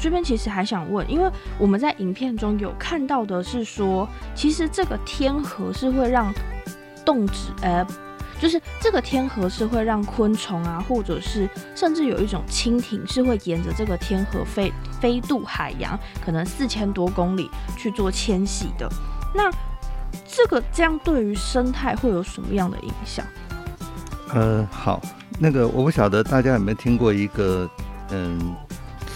这边其实还想问，因为我们在影片中有看到的是说，其实这个天河是会让动植呃。就是这个天河是会让昆虫啊，或者是甚至有一种蜻蜓是会沿着这个天河飞飞渡海洋，可能四千多公里去做迁徙的。那这个这样对于生态会有什么样的影响？呃，好，那个我不晓得大家有没有听过一个嗯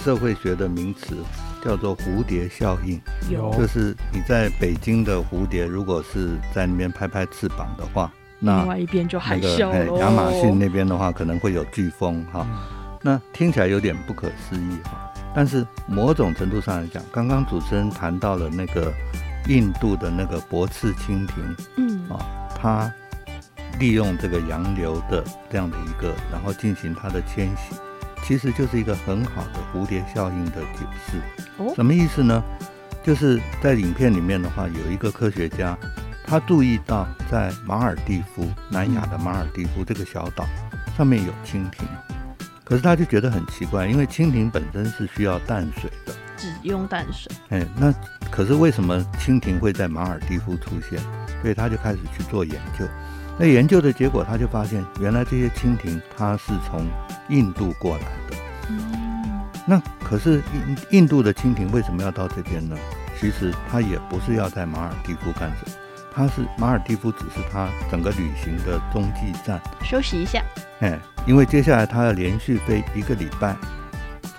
社会学的名词，叫做蝴蝶效应。有，就是你在北京的蝴蝶，如果是在那边拍拍翅膀的话。那另外一边就海啸喽。亚马逊那边的话，可能会有飓风哈。那听起来有点不可思议哈。但是某种程度上来讲，刚刚主持人谈到了那个印度的那个驳翅蜻蜓，嗯啊，它利用这个洋流的这样的一个，然后进行它的迁徙，其实就是一个很好的蝴蝶效应的解释。哦，什么意思呢？就是在影片里面的话，有一个科学家。他注意到，在马尔蒂夫南亚的马尔蒂夫这个小岛上面有蜻蜓，可是他就觉得很奇怪，因为蜻蜓本身是需要淡水的，只用淡水。哎，那可是为什么蜻蜓会在马尔蒂夫出现？所以他就开始去做研究。那研究的结果，他就发现，原来这些蜻蜓它是从印度过来的。嗯，那可是印印度的蜻蜓为什么要到这边呢？其实它也不是要在马尔蒂夫干什么。它是马尔蒂夫，只是它整个旅行的中继站，休息一下。哎，因为接下来它要连续飞一个礼拜，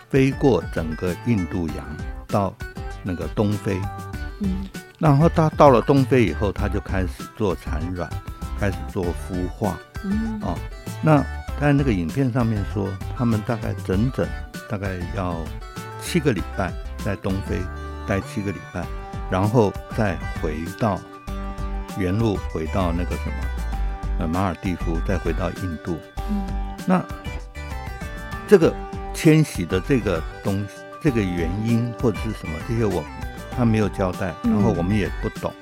飞过整个印度洋到那个东非。嗯，然后它到了东非以后，它就开始做产卵，开始做孵化。嗯，哦，那在那个影片上面说，他们大概整整大概要七个礼拜在东非待七个礼拜，然后再回到。原路回到那个什么，呃，马尔蒂夫，再回到印度。嗯，那这个迁徙的这个东西，这个原因或者是什么，这些我他没有交代，然后我们也不懂。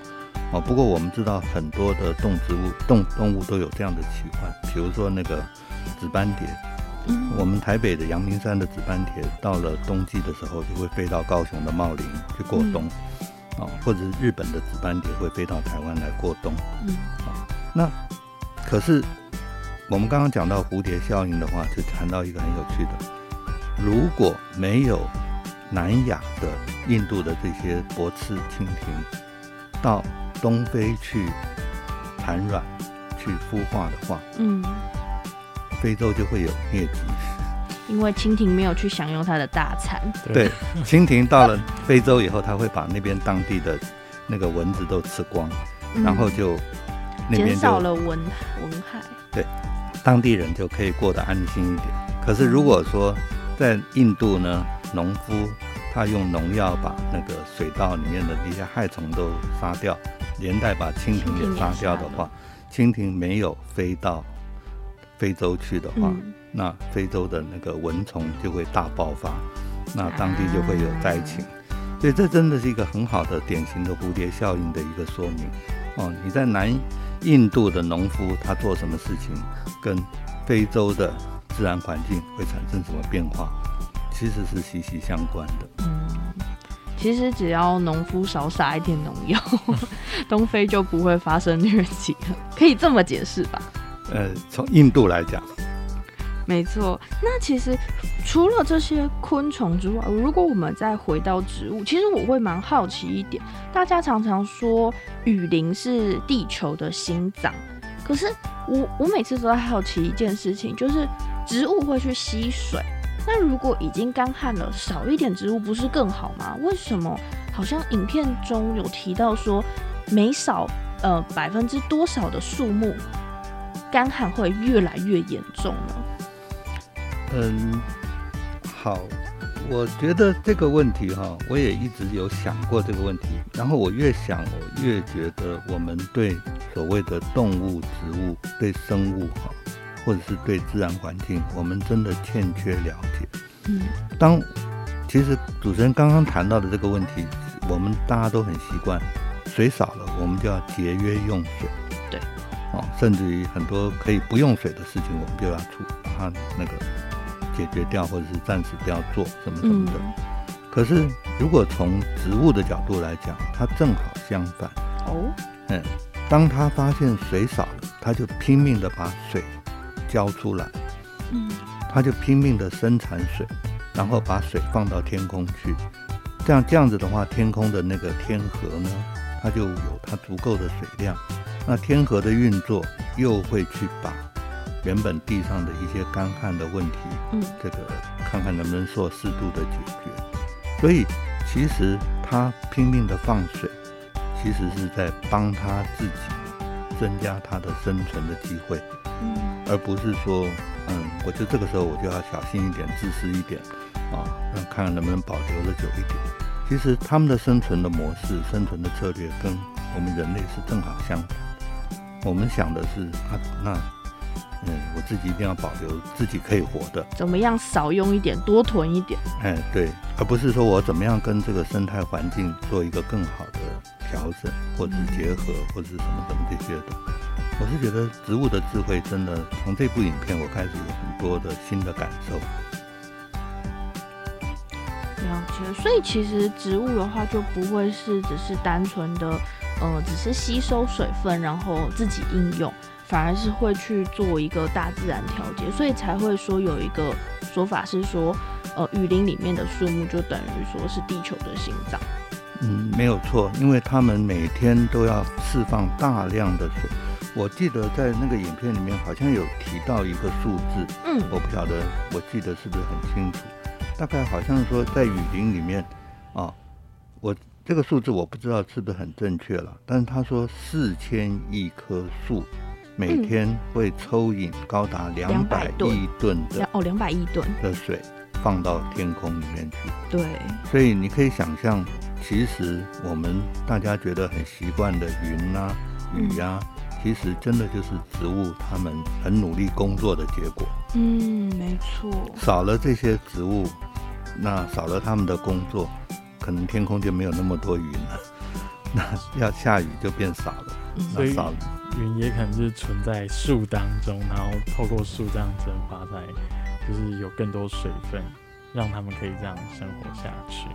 哦，不过我们知道很多的动植物、动动物都有这样的奇幻，比如说那个紫斑蝶。嗯，我们台北的阳明山的紫斑蝶，到了冬季的时候，就会飞到高雄的茂林去过冬。啊，或者是日本的紫斑蝶会飞到台湾来过冬。嗯，啊，那可是我们刚刚讲到蝴蝶效应的话，就谈到一个很有趣的，如果没有南亚的印度的这些驳翅蜻蜓到东非去产卵、去孵化的话，嗯，非洲就会有疟疾。因为蜻蜓没有去享用它的大餐。对，蜻蜓到了非洲以后，它会把那边当地的那个蚊子都吃光，然后就减少了蚊蚊害。对，当地人就可以过得安心一点。可是如果说在印度呢，农夫他用农药把那个水稻里面的那些害虫都杀掉，连带把蜻蜓也杀掉的话，蜻蜓没有飞到非洲去的话。那非洲的那个蚊虫就会大爆发，那当地就会有灾情，所以这真的是一个很好的典型的蝴蝶效应的一个说明。哦，你在南印度的农夫他做什么事情，跟非洲的自然环境会产生什么变化，其实是息息相关的。嗯，其实只要农夫少撒一点农药，东非就不会发生疟疾了，可以这么解释吧？呃，从印度来讲。没错，那其实除了这些昆虫之外，如果我们再回到植物，其实我会蛮好奇一点。大家常常说雨林是地球的心脏，可是我我每次都在好奇一件事情，就是植物会去吸水，那如果已经干旱了，少一点植物不是更好吗？为什么好像影片中有提到说，每少呃百分之多少的树木，干旱会越来越严重呢？嗯，好，我觉得这个问题哈，我也一直有想过这个问题。然后我越想，我越觉得我们对所谓的动物、植物、对生物哈，或者是对自然环境，我们真的欠缺了解。嗯，当其实主持人刚刚谈到的这个问题，我们大家都很习惯，水少了，我们就要节约用水。对，哦，甚至于很多可以不用水的事情，我们就要处把它那个。解决掉，或者是暂时不要做什么什么的。可是如果从植物的角度来讲，它正好相反。哦，嗯，当他发现水少了，他就拼命的把水浇出来。嗯，他就拼命的生产水，然后把水放到天空去。这样这样子的话，天空的那个天河呢，它就有它足够的水量。那天河的运作又会去把原本地上的一些干旱的问题，嗯，这个看看能不能做适度的解决。所以其实他拼命的放水，其实是在帮他自己增加它的生存的机会，嗯，而不是说，嗯，我就这个时候我就要小心一点，自私一点。啊，那看看能不能保留的久一点。其实他们的生存的模式、生存的策略跟我们人类是正好相反。我们想的是啊，那嗯，我自己一定要保留自己可以活的，怎么样少用一点，多囤一点。哎，对，而不是说我怎么样跟这个生态环境做一个更好的调整，或者是结合，或者是什么什么这些的。我是觉得植物的智慧真的，从这部影片我开始有很多的新的感受。了解，所以其实植物的话就不会是只是单纯的，呃，只是吸收水分然后自己应用，反而是会去做一个大自然调节，所以才会说有一个说法是说，呃，雨林里面的树木就等于说是地球的心脏。嗯，没有错，因为他们每天都要释放大量的水。我记得在那个影片里面好像有提到一个数字，嗯，我不晓得，我记得是不是很清楚。大概好像说在雨林里面，啊，我这个数字我不知道是不是很正确了，但是他说四千亿棵树每天会抽引高达两百亿吨的哦两百亿吨。的水放到天空里面去。对，所以你可以想象，其实我们大家觉得很习惯的云啊、雨呀。其实真的就是植物，它们很努力工作的结果。嗯，没错。少了这些植物，那少了它们的工作，可能天空就没有那么多云了。那要下雨就变少了。所以云也可能是存在树当中，然后透过树这样蒸发在，就是有更多水分，让他们可以这样生活下去。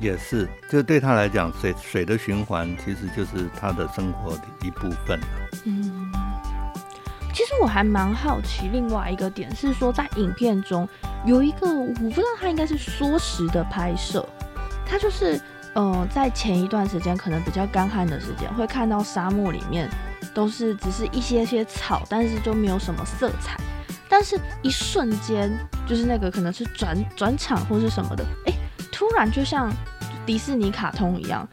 也是，就对他来讲，水水的循环其实就是他的生活的一部分。嗯，其实我还蛮好奇，另外一个点是说，在影片中有一个，我不知道他应该是缩时的拍摄，他就是，呃，在前一段时间可能比较干旱的时间，会看到沙漠里面都是只是一些些草，但是就没有什么色彩，但是一瞬间，就是那个可能是转转场或是什么的，哎。突然就像迪士尼卡通一样，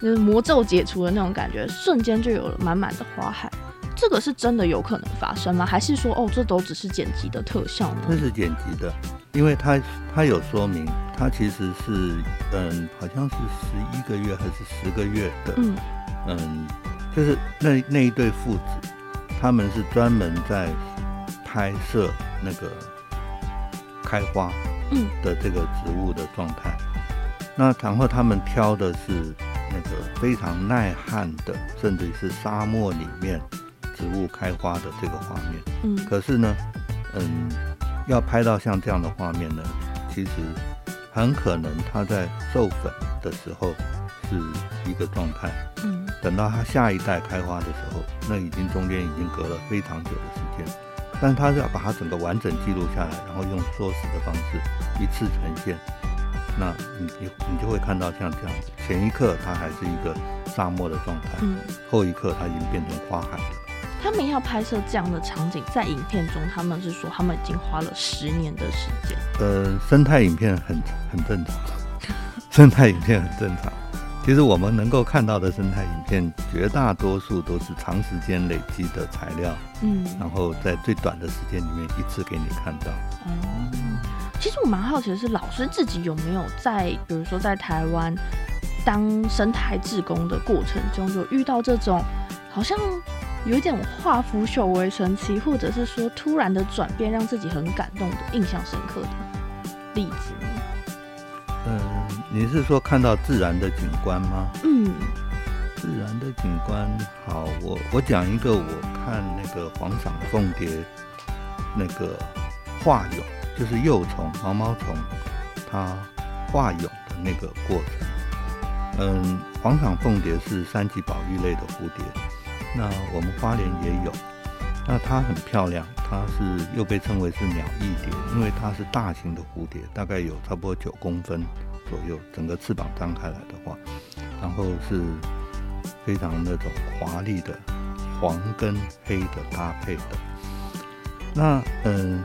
就是魔咒解除的那种感觉，瞬间就有了满满的花海。这个是真的有可能发生吗？还是说，哦，这都只是剪辑的特效呢？这是剪辑的，因为它它有说明，它其实是嗯，好像是十一个月还是十个月的，嗯嗯，就是那那一对父子，他们是专门在拍摄那个开花。的这个植物的状态，那然后他们挑的是那个非常耐旱的，甚至是沙漠里面植物开花的这个画面。嗯，可是呢，嗯，要拍到像这样的画面呢，其实很可能它在授粉的时候是一个状态。嗯，等到它下一代开花的时候，那已经中间已经隔了非常久的时间。但是他是要把它整个完整记录下来，然后用缩时的方式一次呈现。那你你你就会看到像这样子，前一刻它还是一个沙漠的状态，嗯，后一刻它已经变成花海了。他们要拍摄这样的场景，在影片中他们是说他们已经花了十年的时间。呃，生态影片很很正常，生态影片很正常。其实我们能够看到的生态影片，绝大多数都是长时间累积的材料，嗯，然后在最短的时间里面一次给你看到。嗯，其实我蛮好奇的是，老师自己有没有在，比如说在台湾当生态志工的过程中，有遇到这种好像有一点化腐朽为神奇，或者是说突然的转变，让自己很感动的、印象深刻的例子。你是说看到自然的景观吗？嗯，自然的景观好，我我讲一个，我看那个黄裳凤蝶那个化蛹，就是幼虫毛毛虫它化蛹的那个过程。嗯，黄场凤蝶是三级保育类的蝴蝶，那我们花莲也有。那它很漂亮，它是又被称为是鸟翼蝶，因为它是大型的蝴蝶，大概有差不多九公分左右，整个翅膀张开来的话，然后是非常那种华丽的黄跟黑的搭配的。那嗯，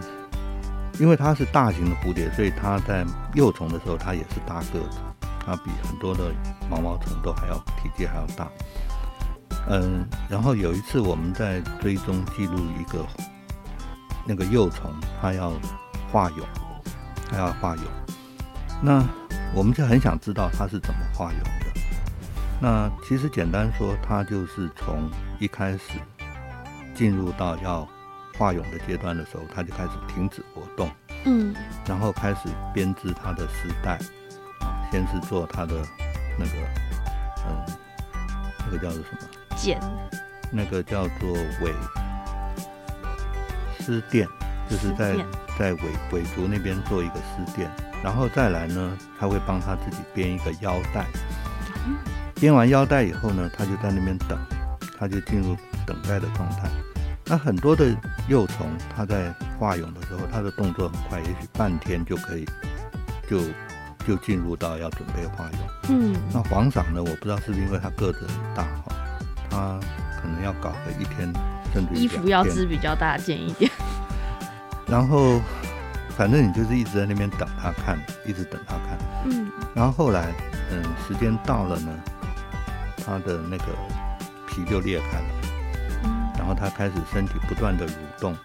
因为它是大型的蝴蝶，所以它在幼虫的时候它也是大个子，它比很多的毛毛虫都还要体积还要大。嗯，然后有一次我们在追踪记录一个那个幼虫，它要化蛹，它要化蛹，那我们就很想知道它是怎么化蛹的。那其实简单说，它就是从一开始进入到要化蛹的阶段的时候，它就开始停止活动，嗯，然后开始编织它的丝带，啊，先是做它的那个，嗯，那个叫做什么？茧，那个叫做尾丝垫，就是在在尾尾足那边做一个丝垫，然后再来呢，他会帮他自己编一个腰带。编完腰带以后呢，他就在那边等，他就进入等待的状态。那很多的幼虫，它在化蛹的时候，它的动作很快，也许半天就可以就就进入到要准备化蛹。嗯，那黄嗓呢，我不知道是不是因为它个子很大哈。他可能要搞个一天，甚至衣服要织比较大件一点。然后，反正你就是一直在那边等他看，一直等他看。嗯。然后后来，嗯，时间到了呢，他的那个皮就裂开了。嗯。然后他开始身体不断的蠕动，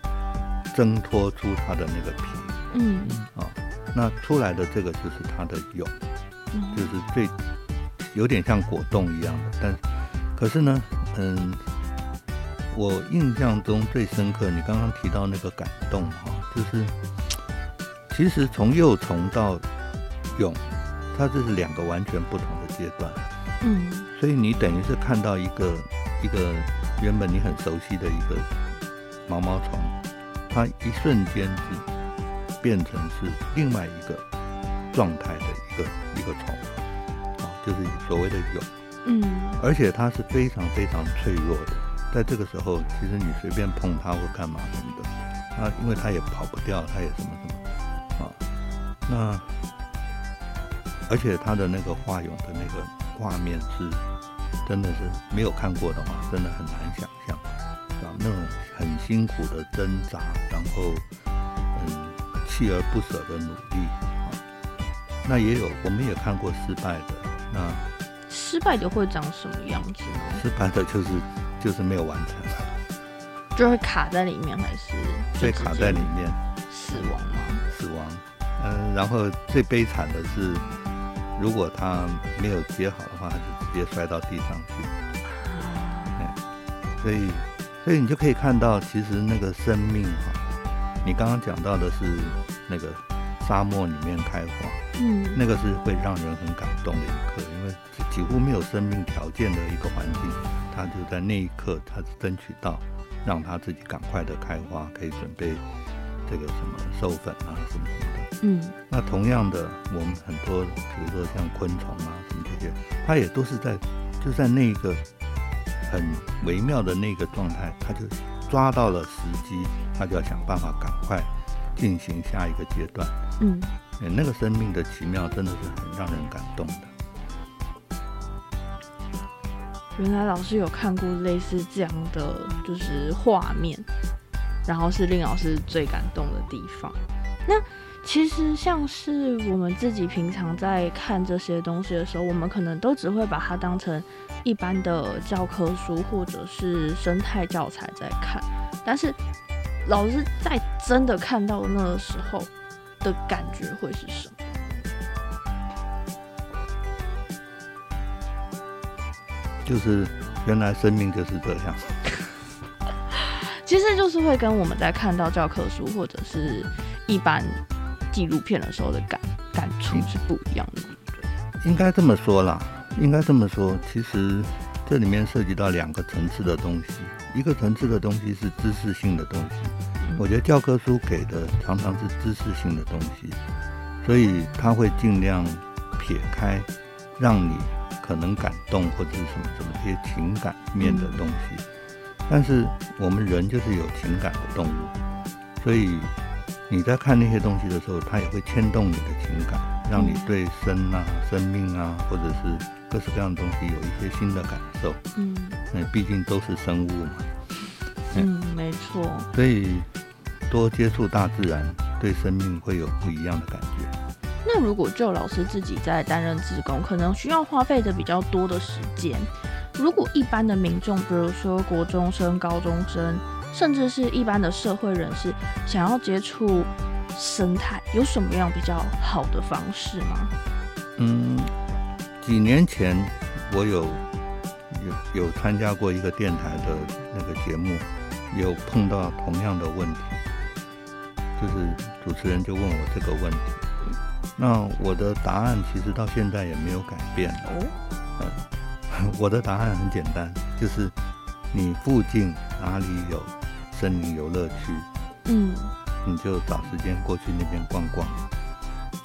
挣脱出他的那个皮。嗯。啊，那出来的这个就是他的蛹，就是最有点像果冻一样的，但。可是呢，嗯，我印象中最深刻，你刚刚提到那个感动哈，就是其实从幼虫到蛹，它这是两个完全不同的阶段，嗯，所以你等于是看到一个一个原本你很熟悉的一个毛毛虫，它一瞬间是变成是另外一个状态的一个一个虫，啊，就是所谓的蛹。嗯，而且它是非常非常脆弱的，在这个时候，其实你随便碰它或干嘛什么的，它因为它也跑不掉，它也什么什么啊，那而且他的那个画蛹的那个画面是，真的是没有看过的话，真的很难想象，啊，那种很辛苦的挣扎，然后嗯锲而不舍的努力啊，那也有我们也看过失败的那。失败的会长什么样子呢？失败的就是就是没有完成，就会卡在里面，还是被卡在里面死亡吗？嗯，然后最悲惨的是，如果他没有接好的话，他就直接摔到地上去。所以，所以你就可以看到，其实那个生命哈，你刚刚讲到的是那个沙漠里面开花，嗯，那个是会让人很感动的一刻，因为。几乎没有生命条件的一个环境，他就在那一刻，他争取到让他自己赶快的开花，可以准备这个什么授粉啊，什么什么的。嗯，那同样的，我们很多，比如说像昆虫啊什么这些，它也都是在就在那个很微妙的那个状态，它就抓到了时机，它就要想办法赶快进行下一个阶段。嗯，那个生命的奇妙真的是很让人感动的。原来老师有看过类似这样的就是画面，然后是令老师最感动的地方。那其实像是我们自己平常在看这些东西的时候，我们可能都只会把它当成一般的教科书或者是生态教材在看。但是老师在真的看到那个时候的感觉会是什么？就是原来生命就是这样，其实就是会跟我们在看到教科书或者是一般纪录片的时候的感感触是不一样的，应该这么说啦，应该这么说。其实这里面涉及到两个层次的东西，一个层次的东西是知识性的东西，我觉得教科书给的常常是知识性的东西，所以他会尽量撇开让你可能感动或者是什么什么这些情感面的东西。但是我们人就是有情感的动物，所以你在看那些东西的时候，它也会牵动你的情感，让你对生啊、生命啊，或者是各式各样的东西有一些新的感受。嗯，那毕竟都是生物嘛。嗯，没错。所以多接触大自然，对生命会有不一样的感觉。那如果就老师自己在担任职工，可能需要花费的比较多的时间。如果一般的民众，比如说国中生、高中生，甚至是一般的社会人士，想要接触生态，有什么样比较好的方式吗？嗯，几年前我有有有参加过一个电台的那个节目，有碰到同样的问题，就是主持人就问我这个问题，那我的答案其实到现在也没有改变哦，嗯。我的答案很简单，就是你附近哪里有森林游乐区，嗯，你就找时间过去那边逛逛，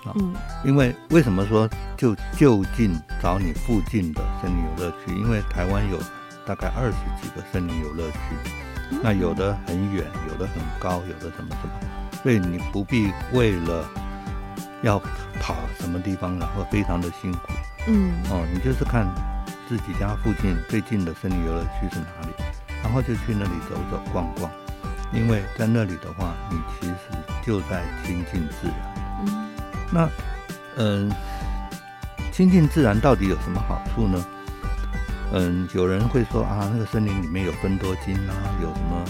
啊，嗯，因为为什么说就就近找你附近的森林游乐区？因为台湾有大概二十几个森林游乐区，那有的很远，有的很高，有的什么什么，所以你不必为了要跑什么地方，然后非常的辛苦，嗯，哦，你就是看。自己家附近最近的森林游乐区是哪里？然后就去那里走走逛逛，因为在那里的话，你其实就在亲近自然。嗯，那嗯，亲近自然到底有什么好处呢？嗯，有人会说啊，那个森林里面有分多金啊，有什么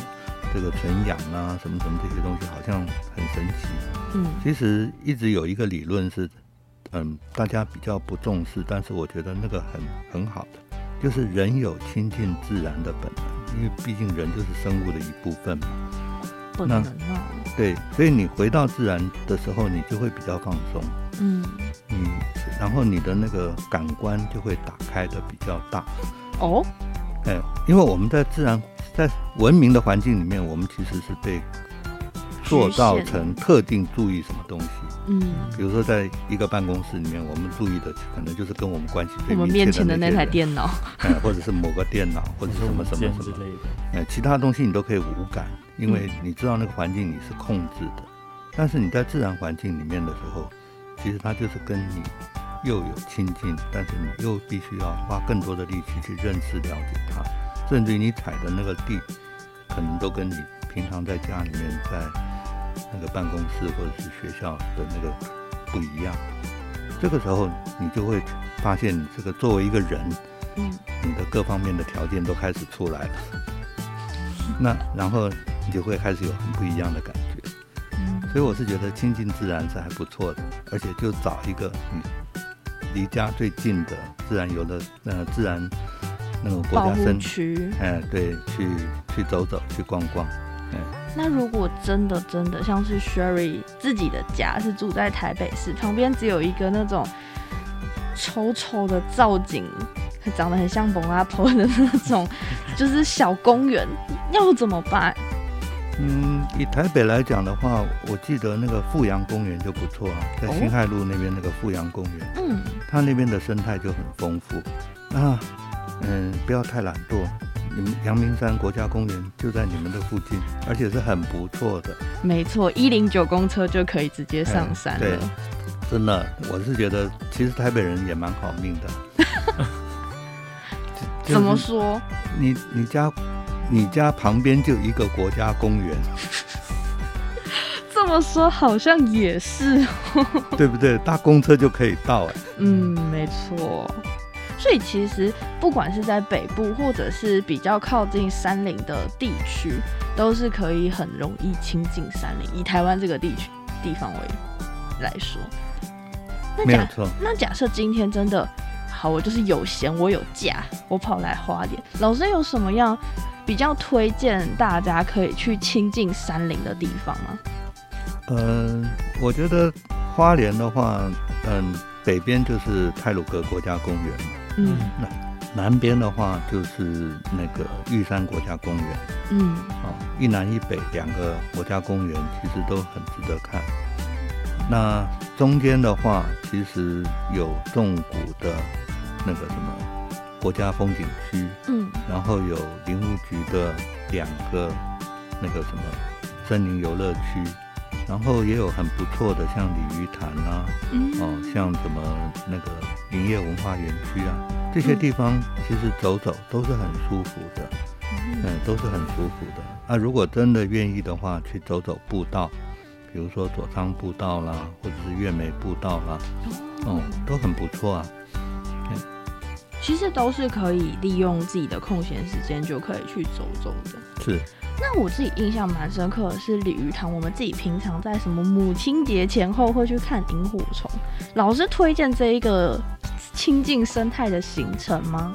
这个纯氧啊，什么什么这些东西，好像很神奇。嗯，其实一直有一个理论是。嗯，大家比较不重视，但是我觉得那个很很好的，就是人有亲近自然的本能，因为毕竟人就是生物的一部分嘛。不能啊。对，所以你回到自然的时候，你就会比较放松。嗯。嗯然后你的那个感官就会打开的比较大。哦。哎，因为我们在自然在文明的环境里面，我们其实是被塑造成特定注意什么东西。嗯，比如说在一个办公室里面，我们注意的可能就是跟我们关系最密切的那台电脑，哎，或者是某个电脑，或者什么什么什么之类的，哎，其他东西你都可以无感，因为你知道那个环境你是控制的。但是你在自然环境里面的时候，其实它就是跟你又有亲近，但是你又必须要花更多的力气去认识、了解它，甚至于你踩的那个地，可能都跟你平常在家里面在。那个办公室或者是学校的那个不一样，这个时候你就会发现，你这个作为一个人，嗯，你的各方面的条件都开始出来了，那然后你就会开始有很不一样的感觉，嗯，所以我是觉得亲近自然是还不错的，而且就找一个你离家最近的自然游的呃自然那种国家生区，哎，对，去去走走，去逛逛，嗯。那如果真的真的像是 Sherry 自己的家是住在台北市，旁边只有一个那种丑丑的造景，长得很像蒙阿婆的那种，就是小公园，要怎么办？嗯，以台北来讲的话，我记得那个富阳公园就不错啊，在新海路那边那个富阳公园，嗯，它那边的生态就很丰富。啊嗯，不要太懒惰。你们阳明山国家公园就在你们的附近，而且是很不错的。没错，一零九公车就可以直接上山了。对，真的，我是觉得其实台北人也蛮好命的。怎么说？你你家你家旁边就一个国家公园。这么说好像也是，对不对？搭公车就可以到哎。嗯，没错。所以其实不管是在北部，或者是比较靠近山林的地区，都是可以很容易亲近山林。以台湾这个地区地方为来说，没有错。那假设今天真的好，我就是有闲，我有假，我跑来花莲，老师有什么样比较推荐大家可以去亲近山林的地方吗？嗯，我觉得花莲的话，嗯，北边就是泰鲁格国家公园嘛。嗯，那南边的话就是那个玉山国家公园。嗯，哦，一南一北两个国家公园其实都很值得看。那中间的话，其实有纵谷的那个什么国家风景区，嗯，然后有林务局的两个那个什么森林游乐区，然后也有很不错的像鲤鱼潭啊，哦，像什么那个林业文化园区啊，这些地方其实走走都是很舒服的，嗯，都是很舒服的。啊，如果真的愿意的话，去走走步道。比如说左昌步道啦，或者是月梅步道啦，哦，都很不错啊。其实都是可以利用自己的空闲时间就可以去走走的。是。那我自己印象蛮深刻的是鲤鱼潭，我们自己平常在什么母亲节前后会去看萤火虫，老师推荐这一个亲近生态的行程吗？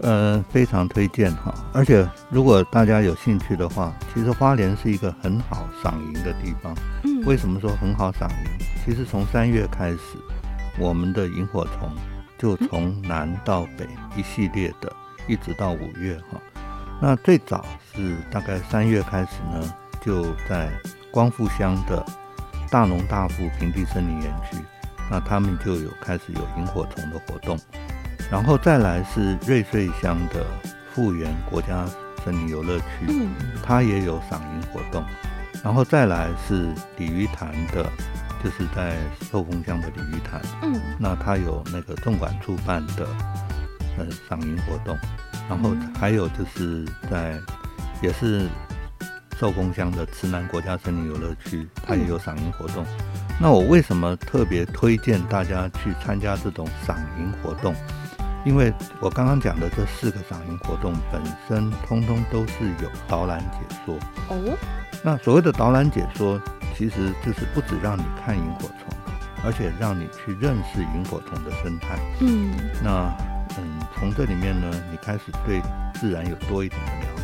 呃，非常推荐哈，而且如果大家有兴趣的话，其实花莲是一个很好赏萤的地方。嗯，为什么说很好赏萤？其实从三月开始，我们的萤火虫就从南到北一系列的，一直到五月哈。那最早是大概三月开始呢，就在光复乡的大农大富平地森林园区，那他们就有开始有萤火虫的活动。然后再来是瑞穗乡的富源国家森林游乐区，嗯它也有赏萤活动。然后再来是鲤鱼潭的，就是在寿丰乡的鲤鱼潭，嗯，那它有那个纵管处办的呃赏萤活动。然后还有就是在也是寿丰乡的慈南国家森林游乐区，它也有赏萤活动。那我为什么特别推荐大家去参加这种赏萤活动？因为我刚刚讲的这四个赏萤活动本身通通都是有导览解说哦。那所谓的导览解说，其实就是不止让你看萤火虫，而且让你去认识萤火虫的生态。嗯。那嗯，从这里面呢，你开始对自然有多一点的了解。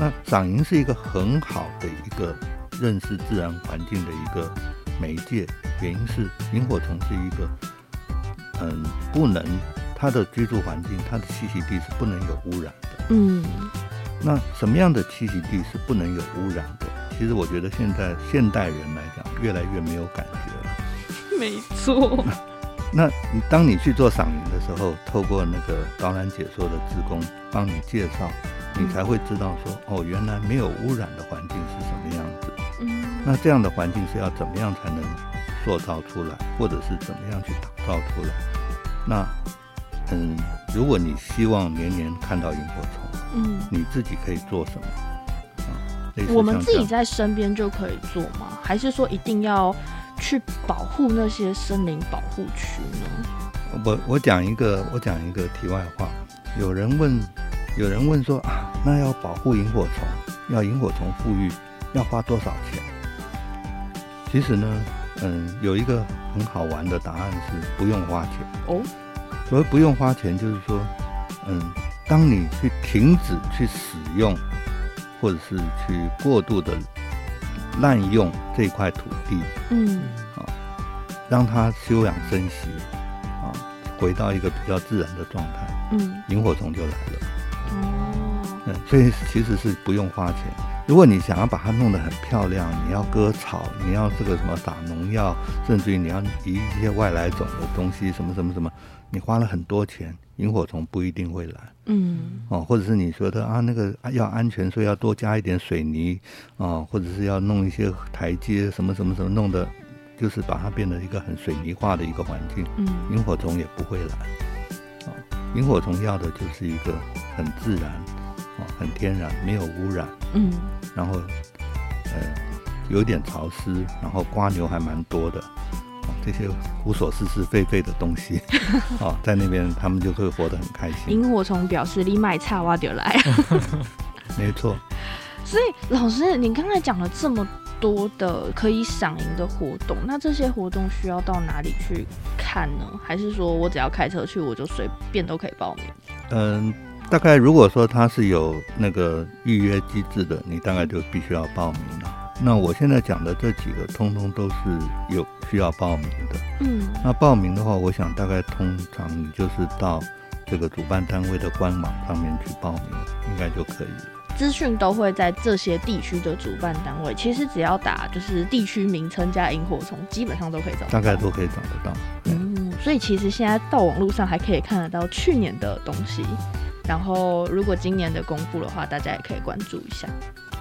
那赏萤是一个很好的一个认识自然环境的一个媒介，原因是萤火虫是一个嗯不能。它的居住环境，它的栖息地是不能有污染的。嗯，那什么样的栖息地是不能有污染的？其实我觉得现在现代人来讲，越来越没有感觉了。没错。那你当你去做赏萤的时候，透过那个导览解说的职工帮你介绍，你才会知道说，哦，原来没有污染的环境是什么样子。嗯。那这样的环境是要怎么样才能塑造出来，或者是怎么样去打造出来？那。嗯，如果你希望年年看到萤火虫，嗯，你自己可以做什么？啊，我们自己在身边就可以做吗？还是说一定要去保护那些森林保护区呢？我我讲一个，我讲一个题外话。有人问，有人问说啊，那要保护萤火虫，要萤火虫富裕，要花多少钱？其实呢，嗯，有一个很好玩的答案是不用花钱哦。所谓不用花钱，就是说，嗯，当你去停止去使用，或者是去过度的滥用这块土地，嗯，啊，让它休养生息，啊，回到一个比较自然的状态，嗯，萤火虫就来了，所以其实是不用花钱。如果你想要把它弄得很漂亮，你要割草，你要这个什么打农药，甚至于你要移一些外来种的东西，什么什么什么。你花了很多钱，萤火虫不一定会来。嗯，哦，或者是你说的啊，那个要安全，所以要多加一点水泥啊，或者是要弄一些台阶，什么什么什么，弄的，就是把它变得一个很水泥化的一个环境。嗯，萤火虫也不会来。啊，萤火虫要的就是一个很自然，啊，很天然，没有污染。嗯，然后，呃，有点潮湿，然后瓜牛还蛮多的。这些无所事事、废废的东西，哦，在那边他们就会活得很开心。萤火虫表示：“你买菜挖点来。” 没错。所以老师，你刚才讲了这么多的可以赏萤的活动，那这些活动需要到哪里去看呢？还是说我只要开车去，我就随便都可以报名？嗯，大概如果说它是有那个预约机制的，你大概就必须要报名了。那我现在讲的这几个，通通都是有需要报名的。嗯，那报名的话，我想大概通常你就是到这个主办单位的官网上面去报名，应该就可以了。资讯都会在这些地区的主办单位。其实只要打就是地区名称加萤火虫，基本上都可以找，大概都可以找得到。嗯，所以其实现在到网络上还可以看得到去年的东西。然后如果今年的公布的话，大家也可以关注一下。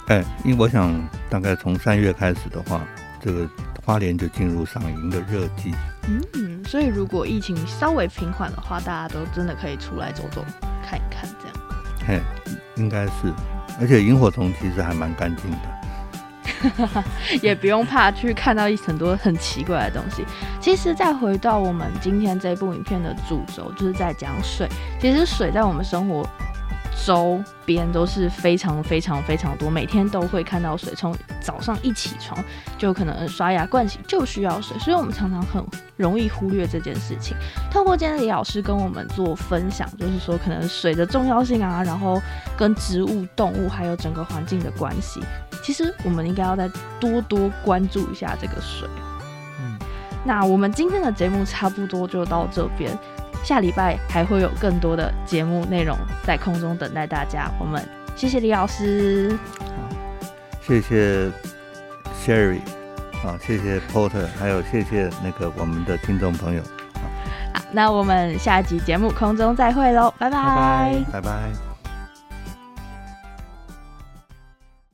哎，因为我想大概从三月开始的话，这个花莲就进入赏萤的热季。嗯，所以如果疫情稍微平缓的话，大家都真的可以出来走走看一看，这样。嘿，应该是，而且萤火虫其实还蛮干净的，也不用怕去看到一很多很奇怪的东西。其实再回到我们今天这部影片的主轴，就是在讲水。其实水在我们生活。周边都是非常非常非常多，每天都会看到水。从早上一起床就可能刷牙盥洗就需要水，所以我们常常很容易忽略这件事情。透过今天李老师跟我们做分享，就是说可能水的重要性啊，然后跟植物、动物还有整个环境的关系，其实我们应该要再多多关注一下这个水。嗯，那我们今天的节目差不多就到这边。下礼拜还会有更多的节目内容在空中等待大家。我们谢谢李老师，好，谢谢 Sherry，好，谢谢 Porter，还有谢谢那个我们的听众朋友。好，那我们下集节目空中再会喽，拜拜，拜拜。